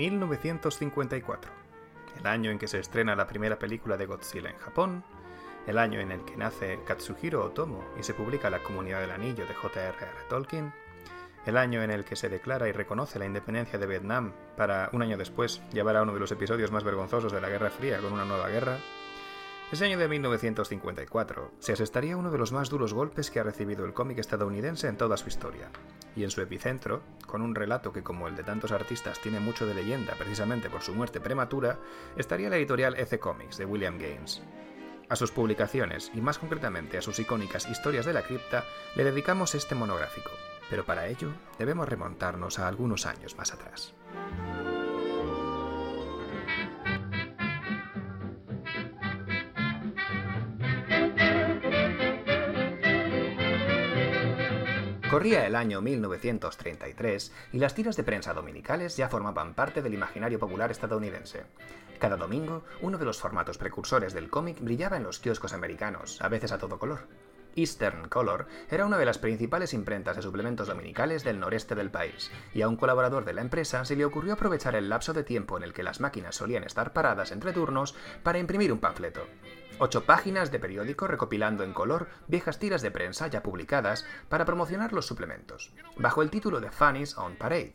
...1954... el año en que se estrena la primera película de Godzilla en Japón, el año en el que nace Katsuhiro Otomo y se publica La Comunidad del Anillo de J.R.R. Tolkien, el año en el que se declara y reconoce la independencia de Vietnam para, un año después, llevar a uno de los episodios más vergonzosos de la Guerra Fría con una nueva guerra, ese año de 1954 se asestaría uno de los más duros golpes que ha recibido el cómic estadounidense en toda su historia, y en su epicentro, con un relato que como el de tantos artistas tiene mucho de leyenda precisamente por su muerte prematura, estaría la editorial EC Comics de William Gaines. A sus publicaciones, y más concretamente a sus icónicas Historias de la Cripta, le dedicamos este monográfico, pero para ello debemos remontarnos a algunos años más atrás. Corría el año 1933 y las tiras de prensa dominicales ya formaban parte del imaginario popular estadounidense. Cada domingo, uno de los formatos precursores del cómic brillaba en los kioscos americanos, a veces a todo color. Eastern Color era una de las principales imprentas de suplementos dominicales del noreste del país, y a un colaborador de la empresa se le ocurrió aprovechar el lapso de tiempo en el que las máquinas solían estar paradas entre turnos para imprimir un panfleto. Ocho páginas de periódico recopilando en color viejas tiras de prensa ya publicadas para promocionar los suplementos, bajo el título de Fanny's on Parade.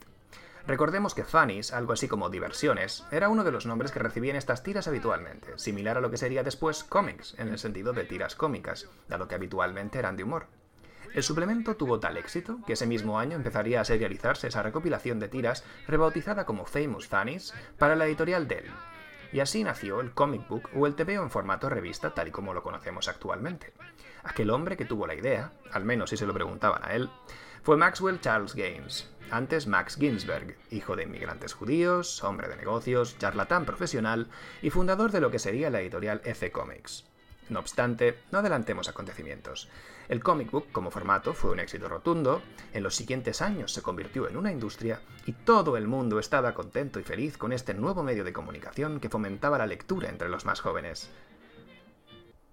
Recordemos que Fanny's, algo así como diversiones, era uno de los nombres que recibían estas tiras habitualmente, similar a lo que sería después cómics, en el sentido de tiras cómicas, dado que habitualmente eran de humor. El suplemento tuvo tal éxito que ese mismo año empezaría a serializarse esa recopilación de tiras rebautizada como Famous Fanny's para la editorial Dell. Y así nació el comic book o el TVO en formato revista tal y como lo conocemos actualmente. Aquel hombre que tuvo la idea, al menos si se lo preguntaban a él, fue Maxwell Charles Gaines, antes Max Ginsberg, hijo de inmigrantes judíos, hombre de negocios, charlatán profesional y fundador de lo que sería la editorial F Comics. No obstante, no adelantemos acontecimientos. El comic book como formato fue un éxito rotundo, en los siguientes años se convirtió en una industria y todo el mundo estaba contento y feliz con este nuevo medio de comunicación que fomentaba la lectura entre los más jóvenes.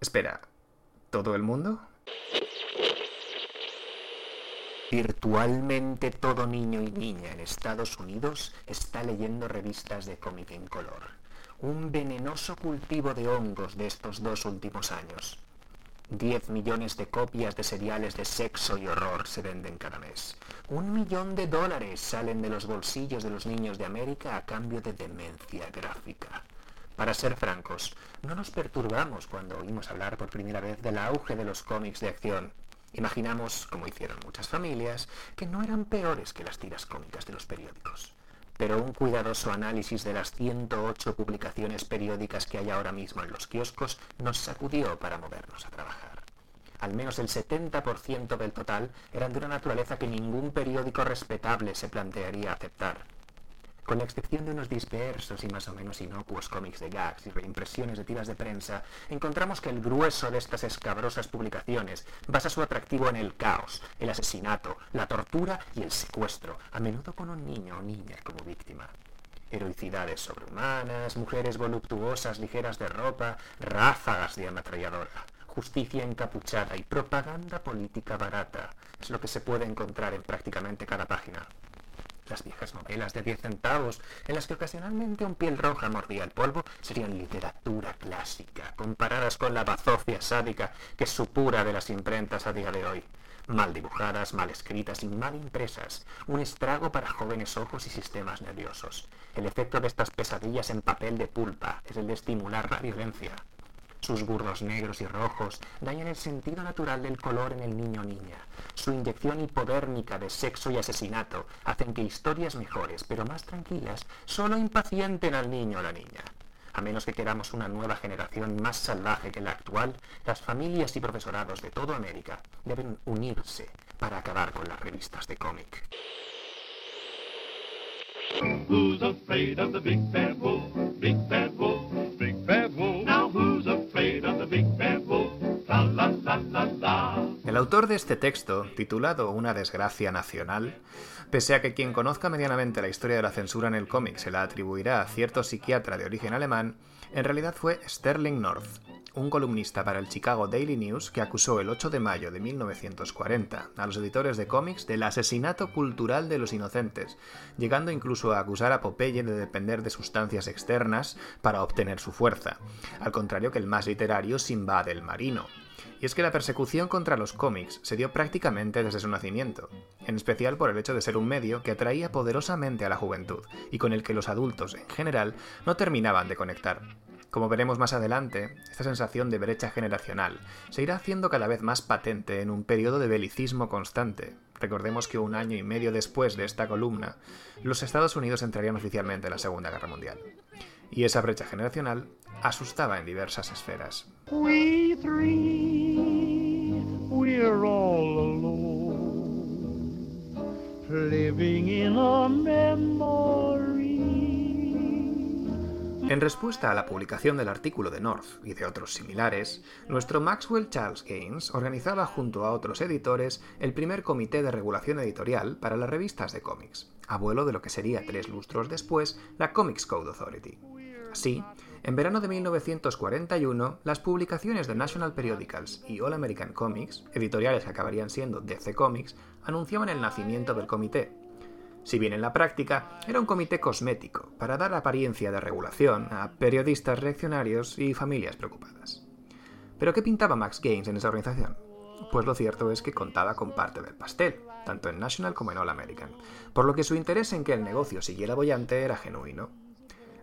Espera, ¿todo el mundo? Virtualmente todo niño y niña en Estados Unidos está leyendo revistas de cómic en color. Un venenoso cultivo de hongos de estos dos últimos años. 10 millones de copias de seriales de sexo y horror se venden cada mes. Un millón de dólares salen de los bolsillos de los niños de América a cambio de demencia gráfica. Para ser francos, no nos perturbamos cuando oímos hablar por primera vez del auge de los cómics de acción. Imaginamos, como hicieron muchas familias, que no eran peores que las tiras cómicas de los periódicos. Pero un cuidadoso análisis de las 108 publicaciones periódicas que hay ahora mismo en los kioscos nos sacudió para movernos a trabajar. Al menos el 70% del total eran de una naturaleza que ningún periódico respetable se plantearía aceptar con la excepción de unos dispersos y más o menos inocuos cómics de gags y reimpresiones de tiras de prensa, encontramos que el grueso de estas escabrosas publicaciones basa su atractivo en el caos, el asesinato, la tortura y el secuestro, a menudo con un niño o niña como víctima. Heroicidades sobrehumanas, mujeres voluptuosas ligeras de ropa, ráfagas de ametralladora, justicia encapuchada y propaganda política barata es lo que se puede encontrar en prácticamente cada página las viejas novelas de 10 centavos, en las que ocasionalmente un piel roja mordía el polvo, serían literatura clásica, comparadas con la bazofia sádica que supura de las imprentas a día de hoy. mal dibujadas, mal escritas y mal impresas, un estrago para jóvenes ojos y sistemas nerviosos. El efecto de estas pesadillas en papel de pulpa es el de estimular la violencia. Sus burros negros y rojos dañan el sentido natural del color en el niño o niña. Su inyección hipodérmica de sexo y asesinato hacen que historias mejores, pero más tranquilas, solo impacienten al niño o la niña. A menos que queramos una nueva generación más salvaje que la actual, las familias y profesorados de toda América deben unirse para acabar con las revistas de cómic. El autor de este texto, titulado Una desgracia nacional, pese a que quien conozca medianamente la historia de la censura en el cómic se la atribuirá a cierto psiquiatra de origen alemán, en realidad fue Sterling North, un columnista para el Chicago Daily News que acusó el 8 de mayo de 1940 a los editores de cómics del asesinato cultural de los inocentes, llegando incluso a acusar a Popeye de depender de sustancias externas para obtener su fuerza, al contrario que el más literario Sinbad el Marino, y es que la persecución contra los cómics se dio prácticamente desde su nacimiento, en especial por el hecho de ser un medio que atraía poderosamente a la juventud y con el que los adultos en general no terminaban de conectar. Como veremos más adelante, esta sensación de brecha generacional se irá haciendo cada vez más patente en un periodo de belicismo constante. Recordemos que un año y medio después de esta columna, los Estados Unidos entrarían oficialmente en la Segunda Guerra Mundial. Y esa brecha generacional asustaba en diversas esferas. En respuesta a la publicación del artículo de North y de otros similares, nuestro Maxwell Charles Gaines organizaba junto a otros editores el primer comité de regulación editorial para las revistas de cómics, abuelo de lo que sería tres lustros después la Comics Code Authority. Así, en verano de 1941, las publicaciones de National Periodicals y All American Comics, editoriales que acabarían siendo DC Comics, anunciaban el nacimiento del comité. Si bien en la práctica era un comité cosmético para dar apariencia de regulación a periodistas reaccionarios y familias preocupadas. ¿Pero qué pintaba Max Gaines en esa organización? Pues lo cierto es que contaba con parte del pastel, tanto en National como en All American, por lo que su interés en que el negocio siguiera bollante era genuino.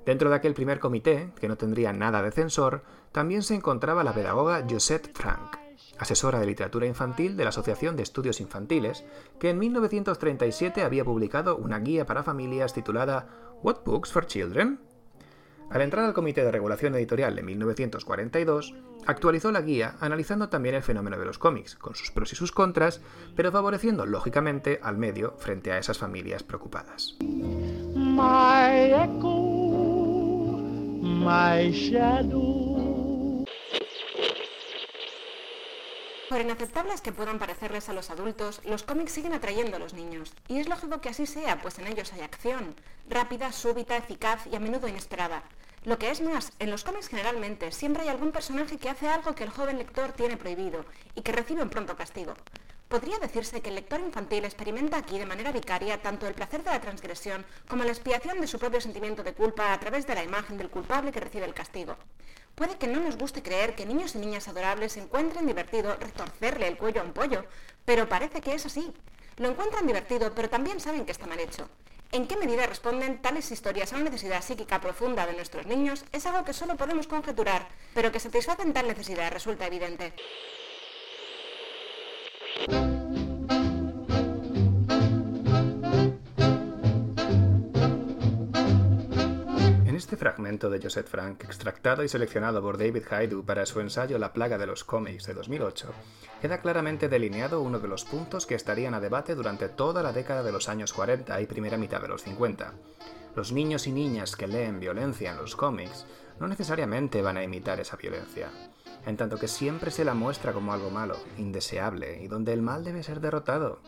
Dentro de aquel primer comité, que no tendría nada de censor, también se encontraba la pedagoga Josette Frank, asesora de literatura infantil de la Asociación de Estudios Infantiles, que en 1937 había publicado una guía para familias titulada What Books for Children? Al entrar al Comité de Regulación Editorial de 1942, actualizó la guía analizando también el fenómeno de los cómics, con sus pros y sus contras, pero favoreciendo lógicamente al medio frente a esas familias preocupadas. Por inaceptables que puedan parecerles a los adultos, los cómics siguen atrayendo a los niños. Y es lógico que así sea, pues en ellos hay acción, rápida, súbita, eficaz y a menudo inesperada. Lo que es más, en los cómics generalmente siempre hay algún personaje que hace algo que el joven lector tiene prohibido y que recibe un pronto castigo. Podría decirse que el lector infantil experimenta aquí de manera vicaria tanto el placer de la transgresión como la expiación de su propio sentimiento de culpa a través de la imagen del culpable que recibe el castigo. Puede que no nos guste creer que niños y niñas adorables encuentren divertido retorcerle el cuello a un pollo, pero parece que es así. Lo encuentran divertido, pero también saben que está mal hecho. ¿En qué medida responden tales historias a una necesidad psíquica profunda de nuestros niños? Es algo que solo podemos conjeturar, pero que satisfacen tal necesidad resulta evidente. En este fragmento de Joseph Frank, extractado y seleccionado por David Haidu para su ensayo La plaga de los cómics de 2008, queda claramente delineado uno de los puntos que estarían a debate durante toda la década de los años 40 y primera mitad de los 50. Los niños y niñas que leen violencia en los cómics no necesariamente van a imitar esa violencia en tanto que siempre se la muestra como algo malo, indeseable, y donde el mal debe ser derrotado.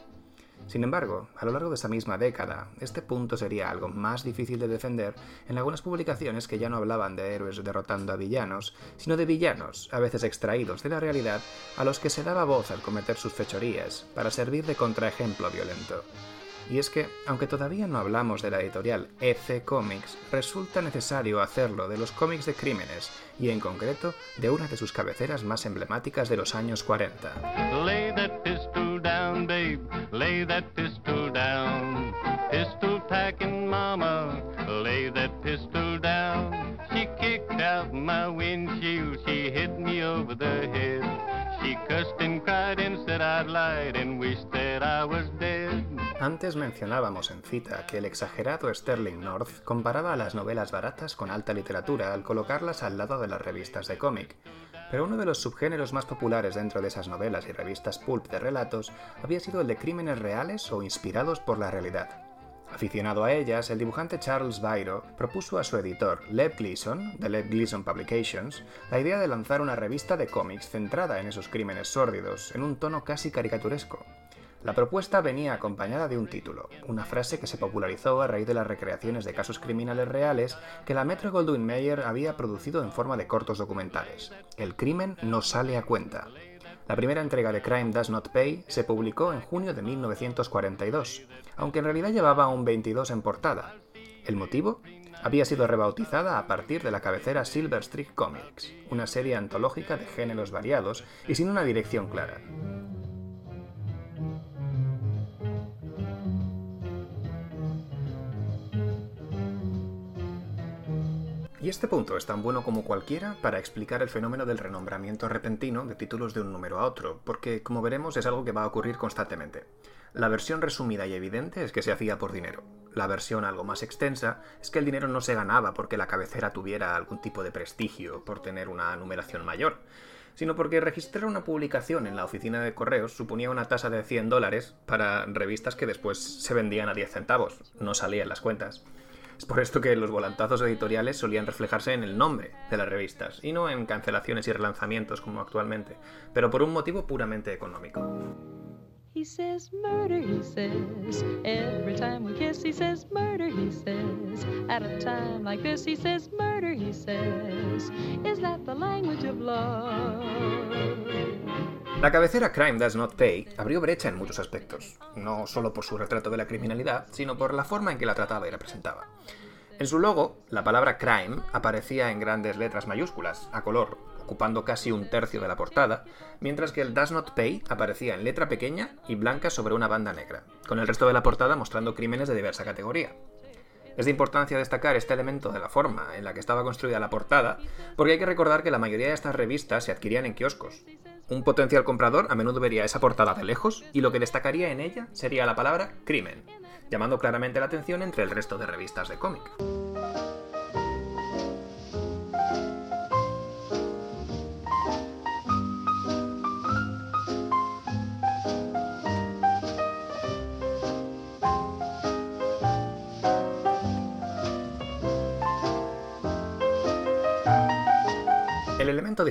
Sin embargo, a lo largo de esa misma década, este punto sería algo más difícil de defender en algunas publicaciones que ya no hablaban de héroes derrotando a villanos, sino de villanos, a veces extraídos de la realidad, a los que se daba voz al cometer sus fechorías, para servir de contraejemplo violento. Y es que, aunque todavía no hablamos de la editorial EC Comics, resulta necesario hacerlo de los cómics de crímenes, y en concreto de una de sus cabeceras más emblemáticas de los años 40. listen, babe, lay that pistol down. Pistol packing mama, lay that pistol down. She kicked out my windshield, she hit me over the head. She cussed and cried and said I'd lied and wished that I was. Antes mencionábamos en cita que el exagerado Sterling North comparaba las novelas baratas con alta literatura al colocarlas al lado de las revistas de cómic. Pero uno de los subgéneros más populares dentro de esas novelas y revistas pulp de relatos había sido el de crímenes reales o inspirados por la realidad. Aficionado a ellas, el dibujante Charles Byro propuso a su editor, Lev Gleason, de Lev Gleason Publications, la idea de lanzar una revista de cómics centrada en esos crímenes sórdidos, en un tono casi caricaturesco. La propuesta venía acompañada de un título, una frase que se popularizó a raíz de las recreaciones de casos criminales reales que la Metro Goldwyn Mayer había producido en forma de cortos documentales. El crimen no sale a cuenta. La primera entrega de Crime Does Not Pay se publicó en junio de 1942, aunque en realidad llevaba un 22 en portada. ¿El motivo? Había sido rebautizada a partir de la cabecera Silver Streak Comics, una serie antológica de géneros variados y sin una dirección clara. Y este punto es tan bueno como cualquiera para explicar el fenómeno del renombramiento repentino de títulos de un número a otro, porque, como veremos, es algo que va a ocurrir constantemente. La versión resumida y evidente es que se hacía por dinero. La versión algo más extensa es que el dinero no se ganaba porque la cabecera tuviera algún tipo de prestigio por tener una numeración mayor, sino porque registrar una publicación en la oficina de correos suponía una tasa de 100 dólares para revistas que después se vendían a 10 centavos, no salían las cuentas. Es por esto que los volantazos editoriales solían reflejarse en el nombre de las revistas y no en cancelaciones y relanzamientos como actualmente, pero por un motivo puramente económico. La cabecera Crime Does Not Pay abrió brecha en muchos aspectos, no solo por su retrato de la criminalidad, sino por la forma en que la trataba y representaba. En su logo, la palabra crime aparecía en grandes letras mayúsculas, a color, ocupando casi un tercio de la portada, mientras que el Does Not Pay aparecía en letra pequeña y blanca sobre una banda negra, con el resto de la portada mostrando crímenes de diversa categoría. Es de importancia destacar este elemento de la forma en la que estaba construida la portada, porque hay que recordar que la mayoría de estas revistas se adquirían en kioscos. Un potencial comprador a menudo vería esa portada de lejos y lo que destacaría en ella sería la palabra crimen, llamando claramente la atención entre el resto de revistas de cómic.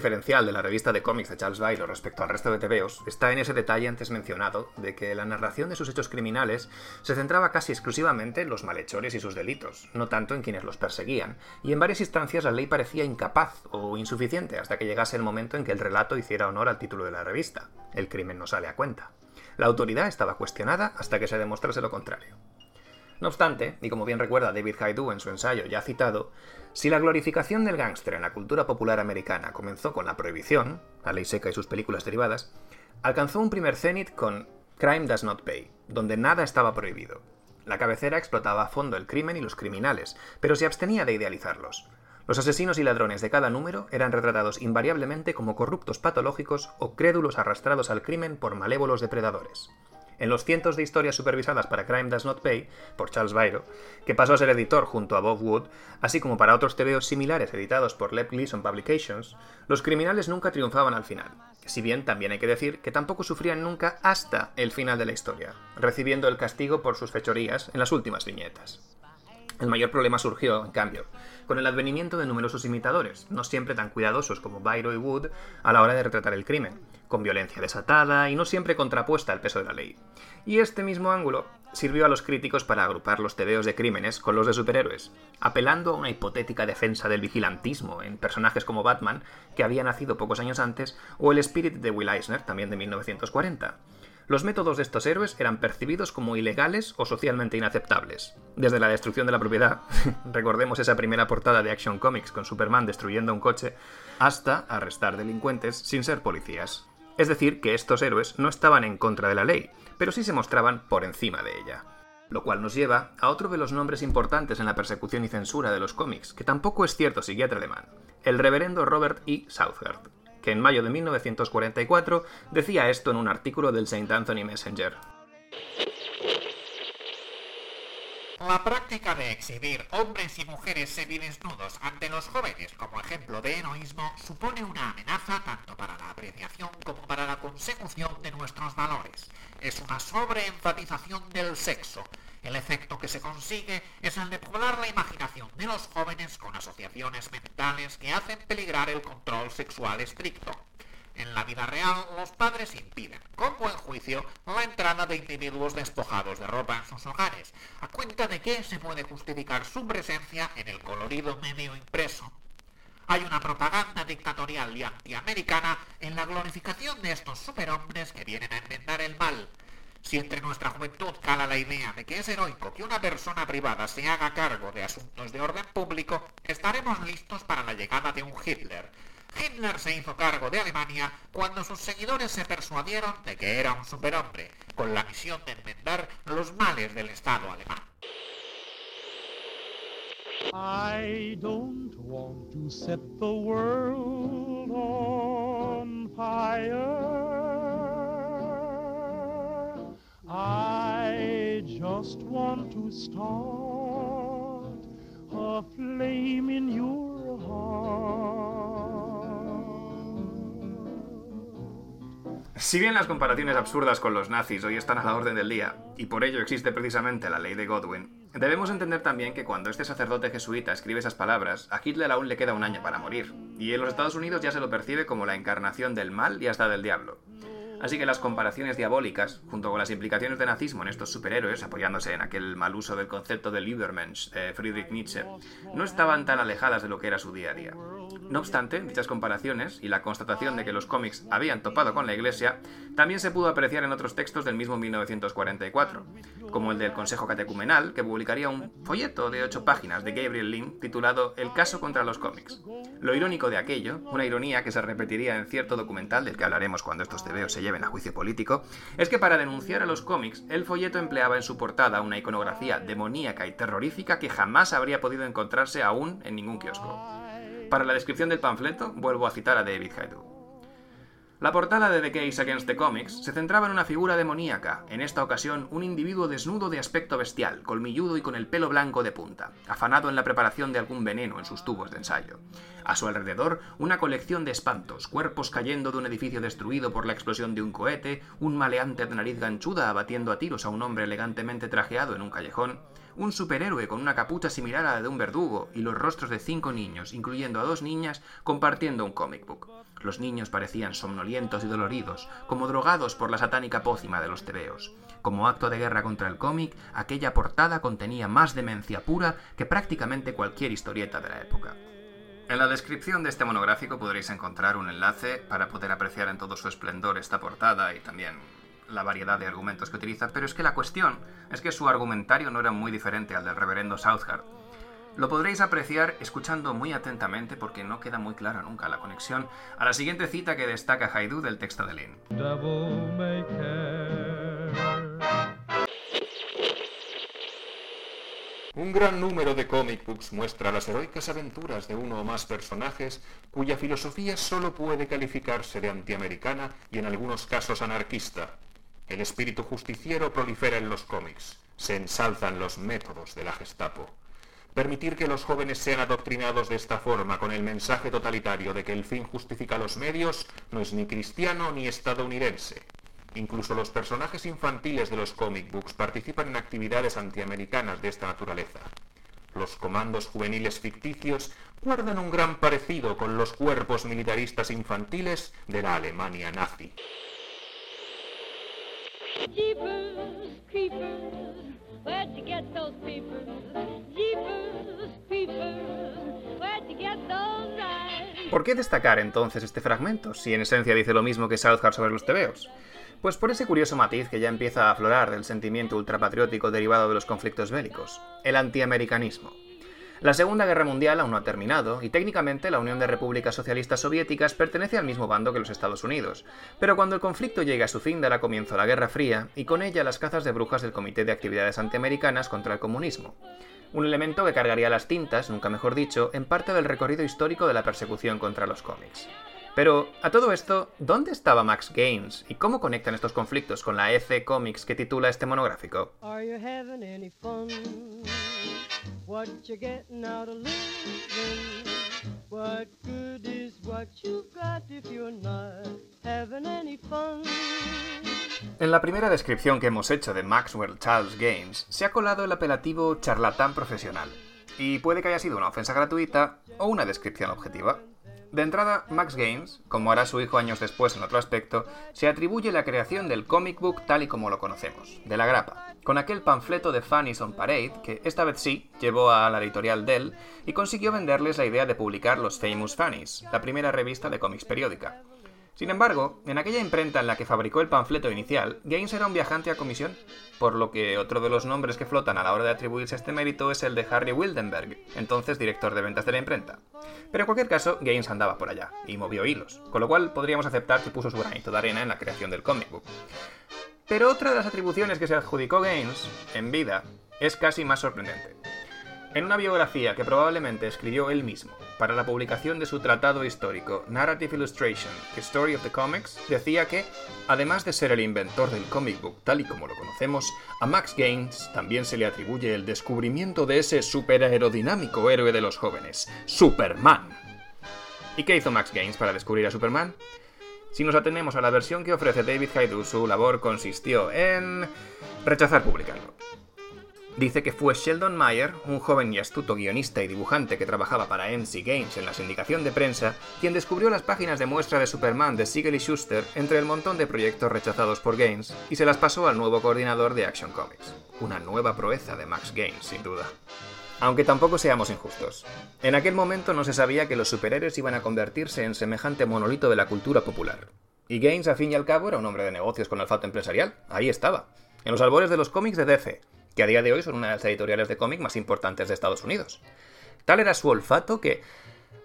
Diferencial de la revista de cómics de Charles Byron respecto al resto de TVOs está en ese detalle antes mencionado de que la narración de sus hechos criminales se centraba casi exclusivamente en los malhechores y sus delitos, no tanto en quienes los perseguían, y en varias instancias la ley parecía incapaz o insuficiente hasta que llegase el momento en que el relato hiciera honor al título de la revista. El crimen no sale a cuenta. La autoridad estaba cuestionada hasta que se demostrase lo contrario. No obstante, y como bien recuerda David Haidu en su ensayo ya citado, si la glorificación del gángster en la cultura popular americana comenzó con la prohibición, la ley seca y sus películas derivadas, alcanzó un primer cenit con Crime Does Not Pay, donde nada estaba prohibido. La cabecera explotaba a fondo el crimen y los criminales, pero se abstenía de idealizarlos. Los asesinos y ladrones de cada número eran retratados invariablemente como corruptos patológicos o crédulos arrastrados al crimen por malévolos depredadores en los cientos de historias supervisadas para Crime Does Not Pay, por Charles Byro, que pasó a ser editor junto a Bob Wood, así como para otros TVOs similares editados por Lev Gleason Publications, los criminales nunca triunfaban al final. Si bien también hay que decir que tampoco sufrían nunca hasta el final de la historia, recibiendo el castigo por sus fechorías en las últimas viñetas. El mayor problema surgió, en cambio, con el advenimiento de numerosos imitadores, no siempre tan cuidadosos como Byro y Wood a la hora de retratar el crimen, con violencia desatada y no siempre contrapuesta al peso de la ley. Y este mismo ángulo sirvió a los críticos para agrupar los tebeos de crímenes con los de superhéroes, apelando a una hipotética defensa del vigilantismo en personajes como Batman, que había nacido pocos años antes, o el Spirit de Will Eisner, también de 1940 los métodos de estos héroes eran percibidos como ilegales o socialmente inaceptables. Desde la destrucción de la propiedad, recordemos esa primera portada de Action Comics con Superman destruyendo un coche, hasta arrestar delincuentes sin ser policías. Es decir, que estos héroes no estaban en contra de la ley, pero sí se mostraban por encima de ella. Lo cual nos lleva a otro de los nombres importantes en la persecución y censura de los cómics, que tampoco es cierto psiquiatra alemán, el reverendo Robert E. Southard, que en mayo de 1944 decía esto en un artículo del St. Anthony Messenger. La práctica de exhibir hombres y mujeres semidesnudos ante los jóvenes como ejemplo de heroísmo supone una amenaza tanto para la apreciación como para la consecución de nuestros valores. Es una sobreenfatización del sexo. El efecto que se consigue es el de poblar la imaginación de los jóvenes con asociaciones mentales que hacen peligrar el control sexual estricto. En la vida real, los padres impiden, con buen juicio, la entrada de individuos despojados de ropa en sus hogares, a cuenta de que se puede justificar su presencia en el colorido medio impreso. Hay una propaganda dictatorial y antiamericana en la glorificación de estos superhombres que vienen a enmendar el mal. Si entre nuestra juventud cala la idea de que es heroico que una persona privada se haga cargo de asuntos de orden público, estaremos listos para la llegada de un Hitler, Hitler se hizo cargo de Alemania cuando sus seguidores se persuadieron de que era un superhombre, con la misión de enmendar los males del Estado alemán. I don't want to set the world on fire. I just want to start a flame in your heart. Si bien las comparaciones absurdas con los nazis hoy están a la orden del día, y por ello existe precisamente la ley de Godwin, debemos entender también que cuando este sacerdote jesuita escribe esas palabras, a Hitler aún le queda un año para morir, y en los Estados Unidos ya se lo percibe como la encarnación del mal y hasta del diablo. Así que las comparaciones diabólicas, junto con las implicaciones de nazismo en estos superhéroes, apoyándose en aquel mal uso del concepto de Übermensch de Friedrich Nietzsche, no estaban tan alejadas de lo que era su día a día. No obstante, dichas comparaciones y la constatación de que los cómics habían topado con la Iglesia también se pudo apreciar en otros textos del mismo 1944, como el del Consejo Catecumenal, que publicaría un folleto de ocho páginas de Gabriel Lynn titulado El caso contra los cómics. Lo irónico de aquello, una ironía que se repetiría en cierto documental del que hablaremos cuando estos tebeos se lleven a juicio político, es que para denunciar a los cómics, el folleto empleaba en su portada una iconografía demoníaca y terrorífica que jamás habría podido encontrarse aún en ningún kiosco. Para la descripción del panfleto, vuelvo a citar a David Haidu. La portada de The Case Against the Comics se centraba en una figura demoníaca, en esta ocasión un individuo desnudo de aspecto bestial, colmilludo y con el pelo blanco de punta, afanado en la preparación de algún veneno en sus tubos de ensayo. A su alrededor, una colección de espantos, cuerpos cayendo de un edificio destruido por la explosión de un cohete, un maleante de nariz ganchuda abatiendo a tiros a un hombre elegantemente trajeado en un callejón, un superhéroe con una capucha similar a la de un verdugo y los rostros de cinco niños, incluyendo a dos niñas, compartiendo un comic book. Los niños parecían somnolientos y doloridos, como drogados por la satánica pócima de los tebeos. Como acto de guerra contra el cómic, aquella portada contenía más demencia pura que prácticamente cualquier historieta de la época. En la descripción de este monográfico podréis encontrar un enlace para poder apreciar en todo su esplendor esta portada y también la variedad de argumentos que utiliza, pero es que la cuestión es que su argumentario no era muy diferente al del reverendo Southard, lo podréis apreciar escuchando muy atentamente porque no queda muy clara nunca la conexión a la siguiente cita que destaca Haidu del texto de Lin. Un gran número de comic books muestra las heroicas aventuras de uno o más personajes cuya filosofía solo puede calificarse de antiamericana y en algunos casos anarquista. El espíritu justiciero prolifera en los cómics. Se ensalzan los métodos de la Gestapo. Permitir que los jóvenes sean adoctrinados de esta forma con el mensaje totalitario de que el fin justifica los medios no es ni cristiano ni estadounidense. Incluso los personajes infantiles de los comic books participan en actividades antiamericanas de esta naturaleza. Los comandos juveniles ficticios guardan un gran parecido con los cuerpos militaristas infantiles de la Alemania nazi. ¿Por qué destacar entonces este fragmento, si en esencia dice lo mismo que Southard sobre los tebeos? Pues por ese curioso matiz que ya empieza a aflorar del sentimiento ultrapatriótico derivado de los conflictos bélicos, el antiamericanismo. La Segunda Guerra Mundial aún no ha terminado, y técnicamente la Unión de Repúblicas Socialistas Soviéticas pertenece al mismo bando que los Estados Unidos. Pero cuando el conflicto llegue a su fin dará comienzo a la Guerra Fría, y con ella las cazas de brujas del Comité de Actividades Antiamericanas contra el Comunismo. Un elemento que cargaría las tintas, nunca mejor dicho, en parte del recorrido histórico de la persecución contra los cómics. Pero, a todo esto, ¿dónde estaba Max Gaines y cómo conectan estos conflictos con la EC Comics que titula este monográfico? En la primera descripción que hemos hecho de Maxwell Charles Gaines se ha colado el apelativo charlatán profesional, y puede que haya sido una ofensa gratuita o una descripción objetiva. De entrada, Max Gaines, como hará su hijo años después en otro aspecto, se atribuye la creación del comic book tal y como lo conocemos, de la grapa, con aquel panfleto de Fanny's on Parade que esta vez sí llevó a la editorial Dell y consiguió venderles la idea de publicar los Famous Fannies, la primera revista de cómics periódica. Sin embargo, en aquella imprenta en la que fabricó el panfleto inicial, Gaines era un viajante a comisión, por lo que otro de los nombres que flotan a la hora de atribuirse este mérito es el de Harry Wildenberg, entonces director de ventas de la imprenta. Pero en cualquier caso, Gaines andaba por allá, y movió hilos, con lo cual podríamos aceptar que puso su granito de arena en la creación del comic book. Pero otra de las atribuciones que se adjudicó Gaines, en vida, es casi más sorprendente. En una biografía que probablemente escribió él mismo para la publicación de su tratado histórico Narrative Illustration, Story of the Comics, decía que, además de ser el inventor del comic book tal y como lo conocemos, a Max Gaines también se le atribuye el descubrimiento de ese superaerodinamico héroe de los jóvenes, Superman. ¿Y qué hizo Max Gaines para descubrir a Superman? Si nos atenemos a la versión que ofrece David Haidu, su labor consistió en rechazar publicarlo. Dice que fue Sheldon Mayer, un joven y astuto guionista y dibujante que trabajaba para MC Games en la sindicación de prensa, quien descubrió las páginas de muestra de Superman de Siegel y Schuster entre el montón de proyectos rechazados por Gaines y se las pasó al nuevo coordinador de Action Comics. Una nueva proeza de Max Gaines, sin duda. Aunque tampoco seamos injustos. En aquel momento no se sabía que los superhéroes iban a convertirse en semejante monolito de la cultura popular. Y Gaines, a fin y al cabo, era un hombre de negocios con olfato empresarial. Ahí estaba. En los albores de los cómics de DC, que a día de hoy son una de las editoriales de cómic más importantes de Estados Unidos. Tal era su olfato que...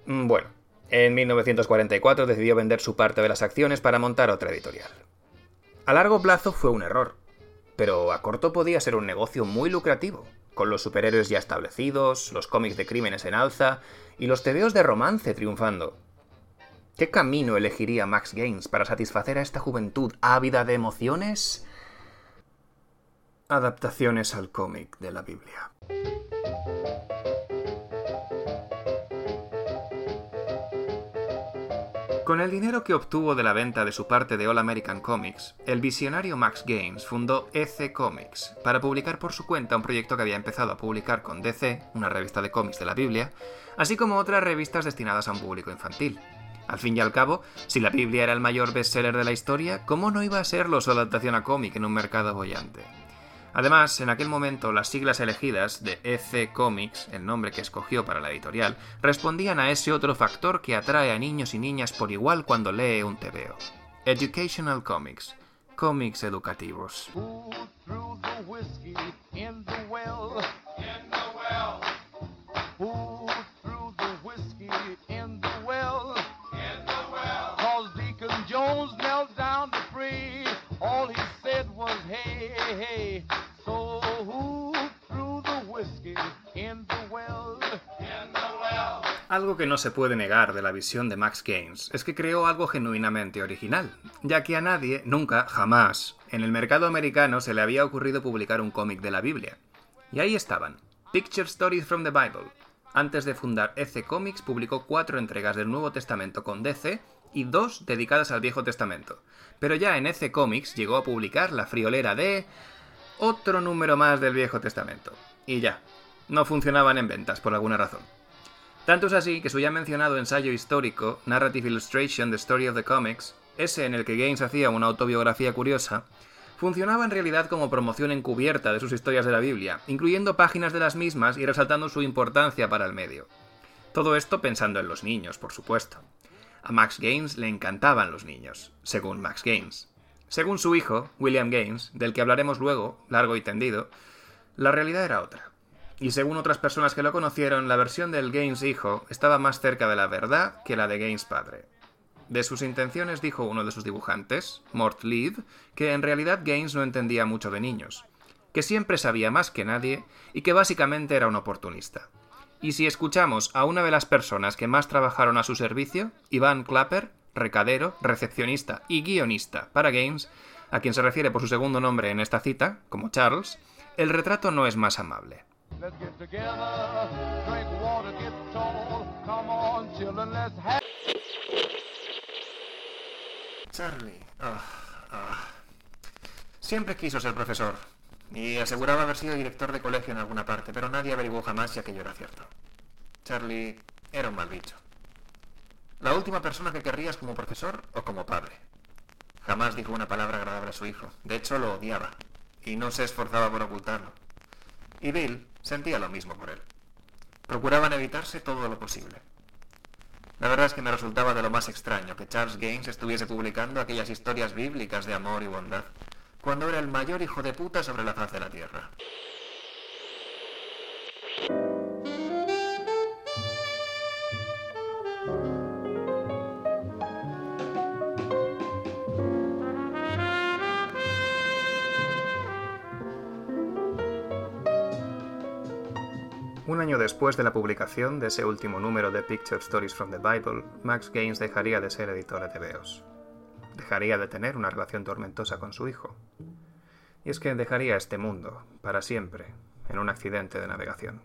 Mm, bueno, en 1944 decidió vender su parte de las acciones para montar otra editorial. A largo plazo fue un error, pero a corto podía ser un negocio muy lucrativo, con los superhéroes ya establecidos, los cómics de crímenes en alza y los tebeos de romance triunfando. ¿Qué camino elegiría Max Gaines para satisfacer a esta juventud ávida de emociones? Adaptaciones al cómic de la Biblia. Con el dinero que obtuvo de la venta de su parte de All American Comics, el visionario Max Gaines fundó EC Comics para publicar por su cuenta un proyecto que había empezado a publicar con DC, una revista de cómics de la Biblia, así como otras revistas destinadas a un público infantil. Al fin y al cabo, si la Biblia era el mayor bestseller de la historia, ¿cómo no iba a serlo su adaptación a cómic en un mercado bollante? Además, en aquel momento las siglas elegidas de EC Comics, el nombre que escogió para la editorial, respondían a ese otro factor que atrae a niños y niñas por igual cuando lee un TVO. Educational Comics, cómics educativos. Algo que no se puede negar de la visión de Max Gaines es que creó algo genuinamente original, ya que a nadie, nunca, jamás, en el mercado americano se le había ocurrido publicar un cómic de la Biblia. Y ahí estaban, Picture Stories from the Bible. Antes de fundar EC Comics publicó cuatro entregas del Nuevo Testamento con DC y dos dedicadas al Viejo Testamento. Pero ya en EC Comics llegó a publicar la friolera de... otro número más del Viejo Testamento. Y ya, no funcionaban en ventas por alguna razón. Tanto es así que su ya mencionado ensayo histórico, Narrative Illustration, The Story of the Comics, ese en el que Gaines hacía una autobiografía curiosa, funcionaba en realidad como promoción encubierta de sus historias de la Biblia, incluyendo páginas de las mismas y resaltando su importancia para el medio. Todo esto pensando en los niños, por supuesto. A Max Gaines le encantaban los niños, según Max Gaines. Según su hijo, William Gaines, del que hablaremos luego, largo y tendido, la realidad era otra. Y según otras personas que lo conocieron, la versión del Gaines hijo estaba más cerca de la verdad que la de Gaines padre. De sus intenciones dijo uno de sus dibujantes, Mort Lead, que en realidad Gaines no entendía mucho de niños, que siempre sabía más que nadie y que básicamente era un oportunista. Y si escuchamos a una de las personas que más trabajaron a su servicio, Ivan Clapper, recadero, recepcionista y guionista para Gaines, a quien se refiere por su segundo nombre en esta cita, como Charles, el retrato no es más amable. Charlie. Ah, ah. Siempre quiso ser profesor. Y aseguraba haber sido director de colegio en alguna parte, pero nadie averiguó jamás si aquello era cierto. Charlie era un mal bicho. La última persona que querrías como profesor o como padre. Jamás dijo una palabra agradable a su hijo. De hecho, lo odiaba. Y no se esforzaba por ocultarlo. Y Bill sentía lo mismo por él. Procuraban evitarse todo lo posible. La verdad es que me resultaba de lo más extraño que Charles Gaines estuviese publicando aquellas historias bíblicas de amor y bondad, cuando era el mayor hijo de puta sobre la faz de la tierra. Año después de la publicación de ese último número de Picture Stories from the Bible, Max Gaines dejaría de ser editor de TVOs. Dejaría de tener una relación tormentosa con su hijo. Y es que dejaría este mundo, para siempre, en un accidente de navegación.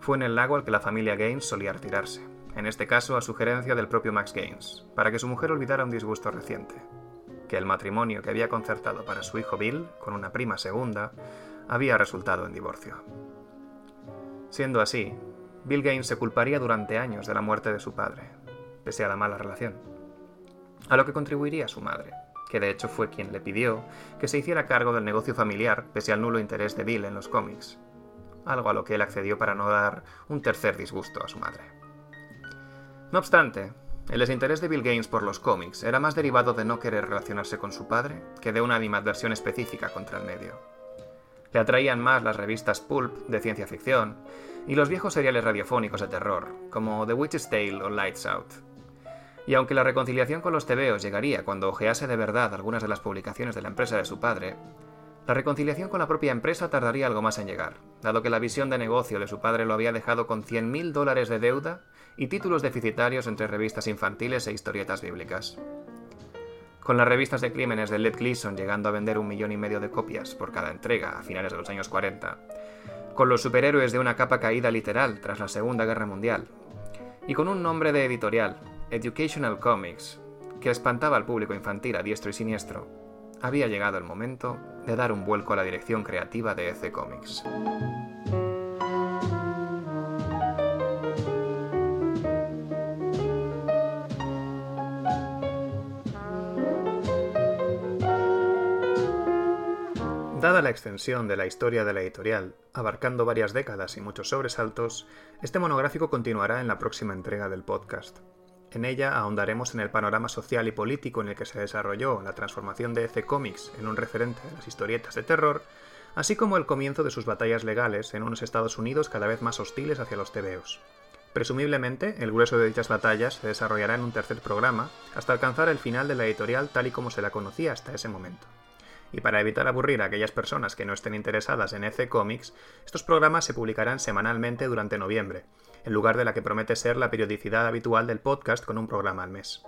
Fue en el lago al que la familia Gaines solía retirarse, en este caso a sugerencia del propio Max Gaines, para que su mujer olvidara un disgusto reciente, que el matrimonio que había concertado para su hijo Bill, con una prima segunda, había resultado en divorcio. Siendo así, Bill Gaines se culparía durante años de la muerte de su padre, pese a la mala relación. A lo que contribuiría su madre, que de hecho fue quien le pidió que se hiciera cargo del negocio familiar pese al nulo interés de Bill en los cómics, algo a lo que él accedió para no dar un tercer disgusto a su madre. No obstante, el desinterés de Bill Gaines por los cómics era más derivado de no querer relacionarse con su padre que de una animadversión específica contra el medio. Le atraían más las revistas pulp de ciencia ficción y los viejos seriales radiofónicos de terror, como The Witch's Tale o Lights Out. Y aunque la reconciliación con los tebeos llegaría cuando ojease de verdad algunas de las publicaciones de la empresa de su padre, la reconciliación con la propia empresa tardaría algo más en llegar, dado que la visión de negocio de su padre lo había dejado con 100.000 dólares de deuda y títulos deficitarios entre revistas infantiles e historietas bíblicas con las revistas de crímenes de Led Gleason llegando a vender un millón y medio de copias por cada entrega a finales de los años 40, con los superhéroes de una capa caída literal tras la Segunda Guerra Mundial, y con un nombre de editorial, Educational Comics, que espantaba al público infantil a diestro y siniestro, había llegado el momento de dar un vuelco a la dirección creativa de EC Comics. Dada la extensión de la historia de la editorial, abarcando varias décadas y muchos sobresaltos, este monográfico continuará en la próxima entrega del podcast. En ella ahondaremos en el panorama social y político en el que se desarrolló la transformación de EC Comics en un referente de las historietas de terror, así como el comienzo de sus batallas legales en unos Estados Unidos cada vez más hostiles hacia los tebeos. Presumiblemente, el grueso de dichas batallas se desarrollará en un tercer programa, hasta alcanzar el final de la editorial tal y como se la conocía hasta ese momento. Y para evitar aburrir a aquellas personas que no estén interesadas en EC Comics, estos programas se publicarán semanalmente durante noviembre, en lugar de la que promete ser la periodicidad habitual del podcast con un programa al mes.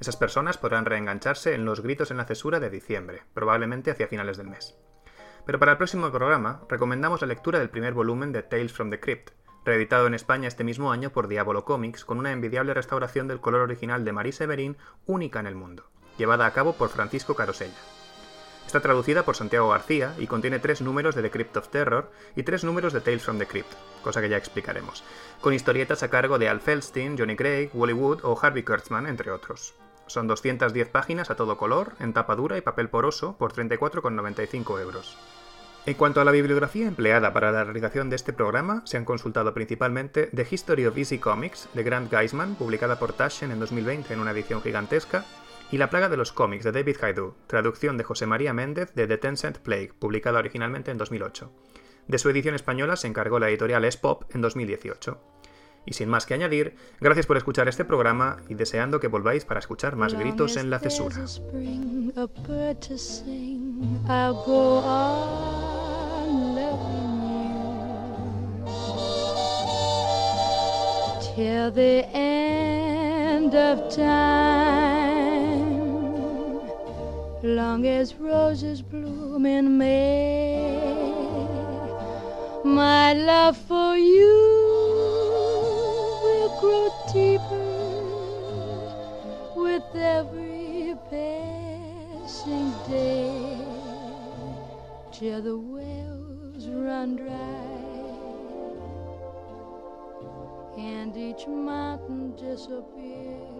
Esas personas podrán reengancharse en los gritos en la cesura de diciembre, probablemente hacia finales del mes. Pero para el próximo programa recomendamos la lectura del primer volumen de Tales from the Crypt, reeditado en España este mismo año por Diablo Comics con una envidiable restauración del color original de Marie Severin única en el mundo, llevada a cabo por Francisco Carosella. Está traducida por Santiago García y contiene tres números de The Crypt of Terror y tres números de Tales from the Crypt, cosa que ya explicaremos, con historietas a cargo de Al Feldstein, Johnny Craig, Wally Wood o Harvey Kurtzman, entre otros. Son 210 páginas a todo color, en tapa dura y papel poroso, por 34,95 euros. En cuanto a la bibliografía empleada para la realización de este programa, se han consultado principalmente The History of Easy Comics de Grant Geisman, publicada por Taschen en 2020 en una edición gigantesca, y La plaga de los cómics de David Haidu, traducción de José María Méndez de The Tencent Plague, publicada originalmente en 2008. De su edición española se encargó la editorial S-Pop en 2018. Y sin más que añadir, gracias por escuchar este programa y deseando que volváis para escuchar más gritos en la cesura. Till the end of time, long as roses bloom in May, my love for you will grow deeper with every passing day till the wells run dry and each mountain disappears.